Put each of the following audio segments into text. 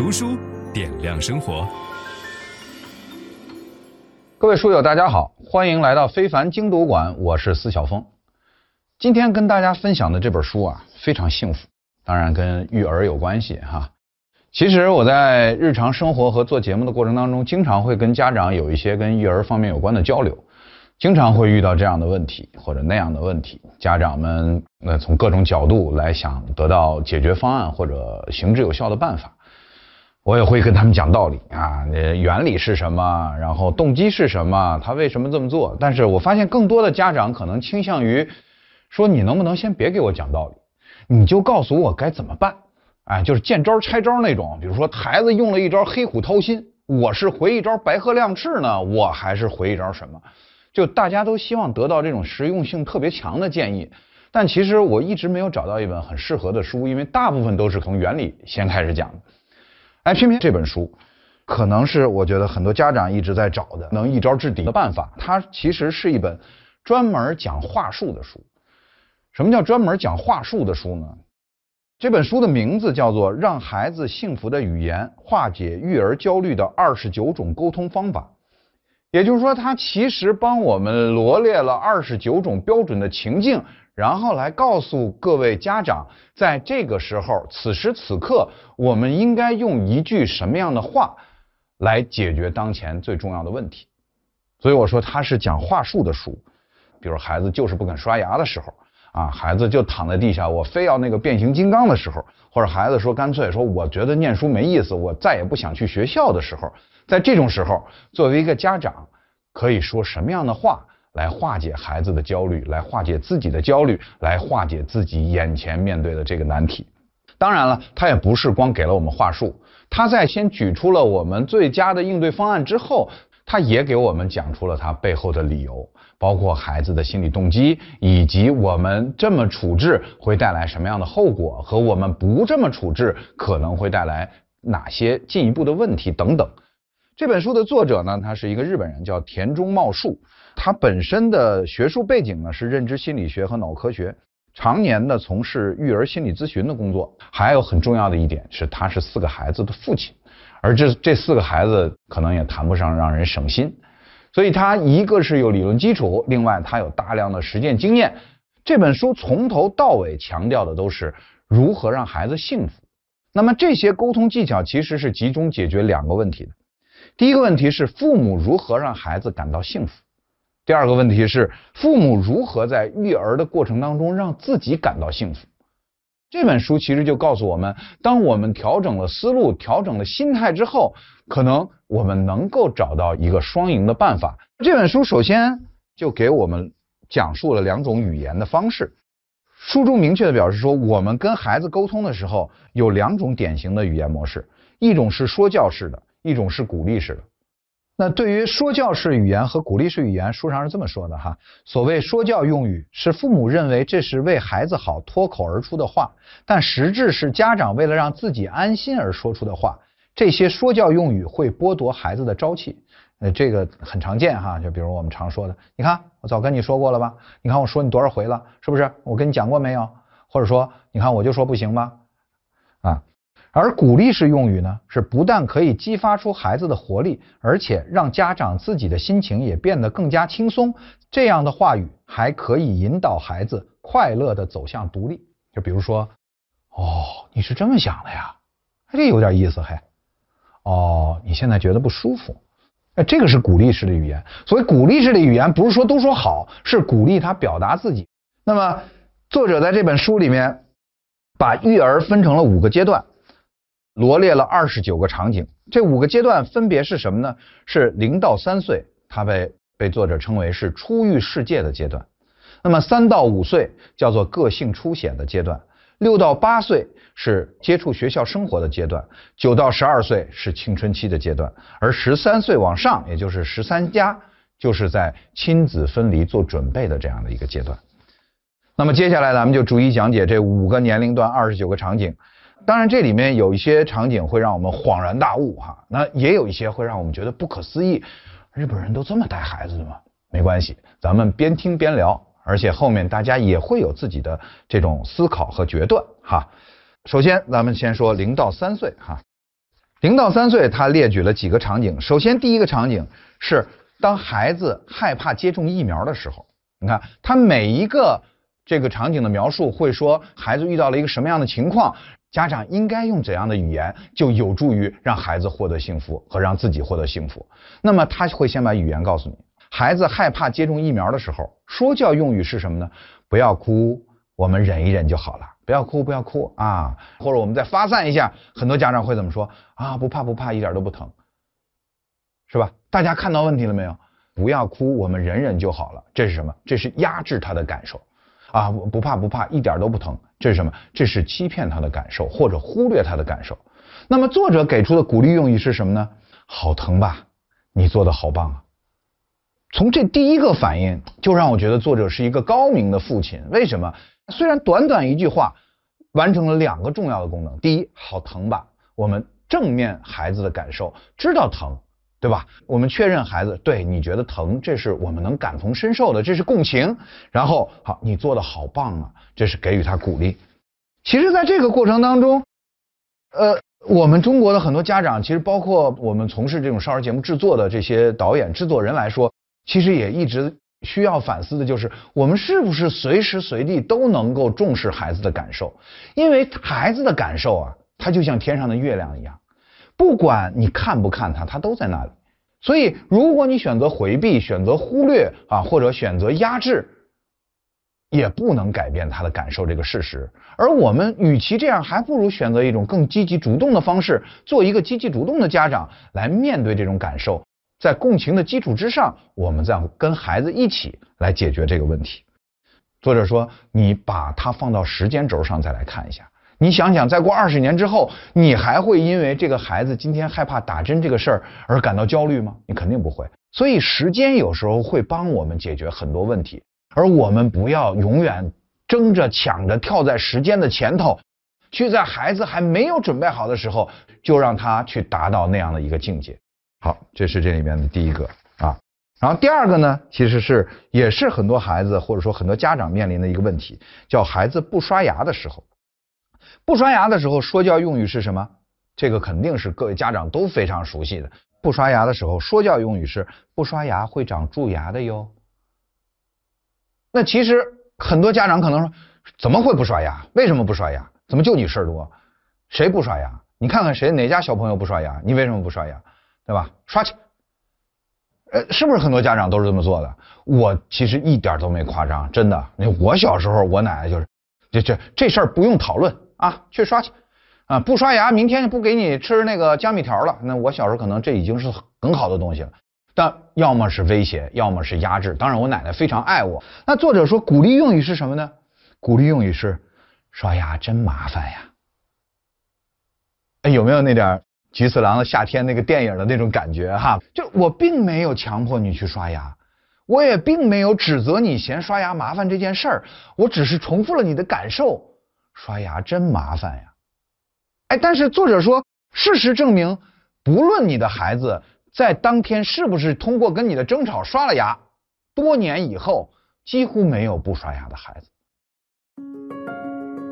读书点亮生活。各位书友，大家好，欢迎来到非凡精读馆，我是司晓峰。今天跟大家分享的这本书啊，非常幸福，当然跟育儿有关系哈。其实我在日常生活和做节目的过程当中，经常会跟家长有一些跟育儿方面有关的交流。经常会遇到这样的问题或者那样的问题，家长们那从各种角度来想得到解决方案或者行之有效的办法，我也会跟他们讲道理啊，原理是什么，然后动机是什么，他为什么这么做。但是我发现更多的家长可能倾向于说，你能不能先别给我讲道理，你就告诉我该怎么办，哎，就是见招拆招那种。比如说孩子用了一招黑虎掏心，我是回一招白鹤亮翅呢，我还是回一招什么？就大家都希望得到这种实用性特别强的建议，但其实我一直没有找到一本很适合的书，因为大部分都是从原理先开始讲的。哎，偏偏这本书，可能是我觉得很多家长一直在找的能一招制敌的办法。它其实是一本专门讲话术的书。什么叫专门讲话术的书呢？这本书的名字叫做《让孩子幸福的语言：化解育儿焦虑的二十九种沟通方法》。也就是说，它其实帮我们罗列了二十九种标准的情境，然后来告诉各位家长，在这个时候、此时此刻，我们应该用一句什么样的话来解决当前最重要的问题。所以我说，他是讲话术的书。比如孩子就是不肯刷牙的时候，啊，孩子就躺在地下，我非要那个变形金刚的时候，或者孩子说干脆说，我觉得念书没意思，我再也不想去学校的时候。在这种时候，作为一个家长，可以说什么样的话来化解孩子的焦虑，来化解自己的焦虑，来化解自己眼前面对的这个难题？当然了，他也不是光给了我们话术，他在先举出了我们最佳的应对方案之后，他也给我们讲出了他背后的理由，包括孩子的心理动机，以及我们这么处置会带来什么样的后果，和我们不这么处置可能会带来哪些进一步的问题等等。这本书的作者呢，他是一个日本人，叫田中茂树。他本身的学术背景呢是认知心理学和脑科学，常年的从事育儿心理咨询的工作。还有很重要的一点是，他是四个孩子的父亲，而这这四个孩子可能也谈不上让人省心。所以他一个是有理论基础，另外他有大量的实践经验。这本书从头到尾强调的都是如何让孩子幸福。那么这些沟通技巧其实是集中解决两个问题的。第一个问题是父母如何让孩子感到幸福，第二个问题是父母如何在育儿的过程当中让自己感到幸福。这本书其实就告诉我们，当我们调整了思路、调整了心态之后，可能我们能够找到一个双赢的办法。这本书首先就给我们讲述了两种语言的方式。书中明确地表示说，我们跟孩子沟通的时候有两种典型的语言模式，一种是说教式的。一种是鼓励式的，那对于说教式语言和鼓励式语言，书上是这么说的哈。所谓说教用语，是父母认为这是为孩子好脱口而出的话，但实质是家长为了让自己安心而说出的话。这些说教用语会剥夺孩子的朝气，呃，这个很常见哈。就比如我们常说的，你看我早跟你说过了吧？你看我说你多少回了？是不是？我跟你讲过没有？或者说，你看我就说不行吧？啊。而鼓励式用语呢，是不但可以激发出孩子的活力，而且让家长自己的心情也变得更加轻松。这样的话语还可以引导孩子快乐地走向独立。就比如说，哦，你是这么想的呀？这有点意思，嘿。哦，你现在觉得不舒服？哎，这个是鼓励式的语言。所以鼓励式的语言，不是说都说好，是鼓励他表达自己。那么，作者在这本书里面把育儿分成了五个阶段。罗列了二十九个场景，这五个阶段分别是什么呢？是零到三岁，它被被作者称为是初遇世界的阶段。那么三到五岁叫做个性初显的阶段，六到八岁是接触学校生活的阶段，九到十二岁是青春期的阶段，而十三岁往上，也就是十三加，就是在亲子分离做准备的这样的一个阶段。那么接下来咱们就逐一讲解这五个年龄段二十九个场景。当然，这里面有一些场景会让我们恍然大悟哈，那也有一些会让我们觉得不可思议。日本人都这么带孩子的吗？没关系，咱们边听边聊，而且后面大家也会有自己的这种思考和决断哈。首先，咱们先说零到三岁哈，零到三岁他列举了几个场景。首先，第一个场景是当孩子害怕接种疫苗的时候，你看他每一个这个场景的描述会说孩子遇到了一个什么样的情况。家长应该用怎样的语言，就有助于让孩子获得幸福和让自己获得幸福。那么他会先把语言告诉你，孩子害怕接种疫苗的时候，说教用语是什么呢？不要哭，我们忍一忍就好了。不要哭，不要哭啊！或者我们再发散一下，很多家长会怎么说啊？不怕不怕，一点都不疼，是吧？大家看到问题了没有？不要哭，我们忍忍就好了。这是什么？这是压制他的感受。啊，不怕不怕，一点都不疼，这是什么？这是欺骗他的感受，或者忽略他的感受。那么作者给出的鼓励用语是什么呢？好疼吧，你做的好棒啊！从这第一个反应就让我觉得作者是一个高明的父亲。为什么？虽然短短一句话，完成了两个重要的功能。第一，好疼吧，我们正面孩子的感受，知道疼。对吧？我们确认孩子对你觉得疼，这是我们能感同身受的，这是共情。然后好，你做的好棒啊，这是给予他鼓励。其实，在这个过程当中，呃，我们中国的很多家长，其实包括我们从事这种少儿节目制作的这些导演、制作人来说，其实也一直需要反思的，就是我们是不是随时随地都能够重视孩子的感受？因为孩子的感受啊，它就像天上的月亮一样。不管你看不看他，他都在那里。所以，如果你选择回避、选择忽略啊，或者选择压制，也不能改变他的感受这个事实。而我们与其这样，还不如选择一种更积极主动的方式，做一个积极主动的家长来面对这种感受，在共情的基础之上，我们再跟孩子一起来解决这个问题。作者说，你把它放到时间轴上再来看一下。你想想，再过二十年之后，你还会因为这个孩子今天害怕打针这个事儿而感到焦虑吗？你肯定不会。所以，时间有时候会帮我们解决很多问题，而我们不要永远争着抢着跳在时间的前头，去在孩子还没有准备好的时候就让他去达到那样的一个境界。好，这是这里面的第一个啊。然后第二个呢，其实是也是很多孩子或者说很多家长面临的一个问题，叫孩子不刷牙的时候。不刷牙的时候，说教用语是什么？这个肯定是各位家长都非常熟悉的。不刷牙的时候，说教用语是不刷牙会长蛀牙的哟。那其实很多家长可能说，怎么会不刷牙？为什么不刷牙？怎么就你事儿多？谁不刷牙？你看看谁哪家小朋友不刷牙？你为什么不刷牙？对吧？刷去。呃，是不是很多家长都是这么做的？我其实一点都没夸张，真的。那我小时候，我奶奶就是，这这这事儿不用讨论。啊，去刷去，啊，不刷牙，明天就不给你吃那个江米条了。那我小时候可能这已经是很好的东西了，但要么是威胁，要么是压制。当然，我奶奶非常爱我。那作者说鼓励用语是什么呢？鼓励用语是刷牙真麻烦呀。哎，有没有那点菊次郎的夏天那个电影的那种感觉哈？就我并没有强迫你去刷牙，我也并没有指责你嫌刷牙麻烦这件事儿，我只是重复了你的感受。刷牙真麻烦呀，哎，但是作者说，事实证明，不论你的孩子在当天是不是通过跟你的争吵刷了牙，多年以后几乎没有不刷牙的孩子。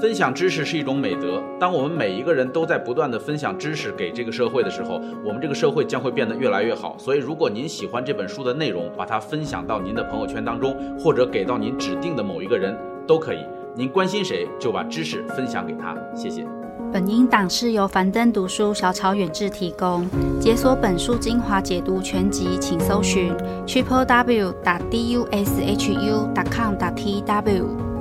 分享知识是一种美德，当我们每一个人都在不断地分享知识给这个社会的时候，我们这个社会将会变得越来越好。所以，如果您喜欢这本书的内容，把它分享到您的朋友圈当中，或者给到您指定的某一个人，都可以。您关心谁，就把知识分享给他。谢谢。本音档是由樊登读书小草远志提供。解锁本书精华解读全集，请搜寻 triple w 打 d u s h u 打 com 打 t w。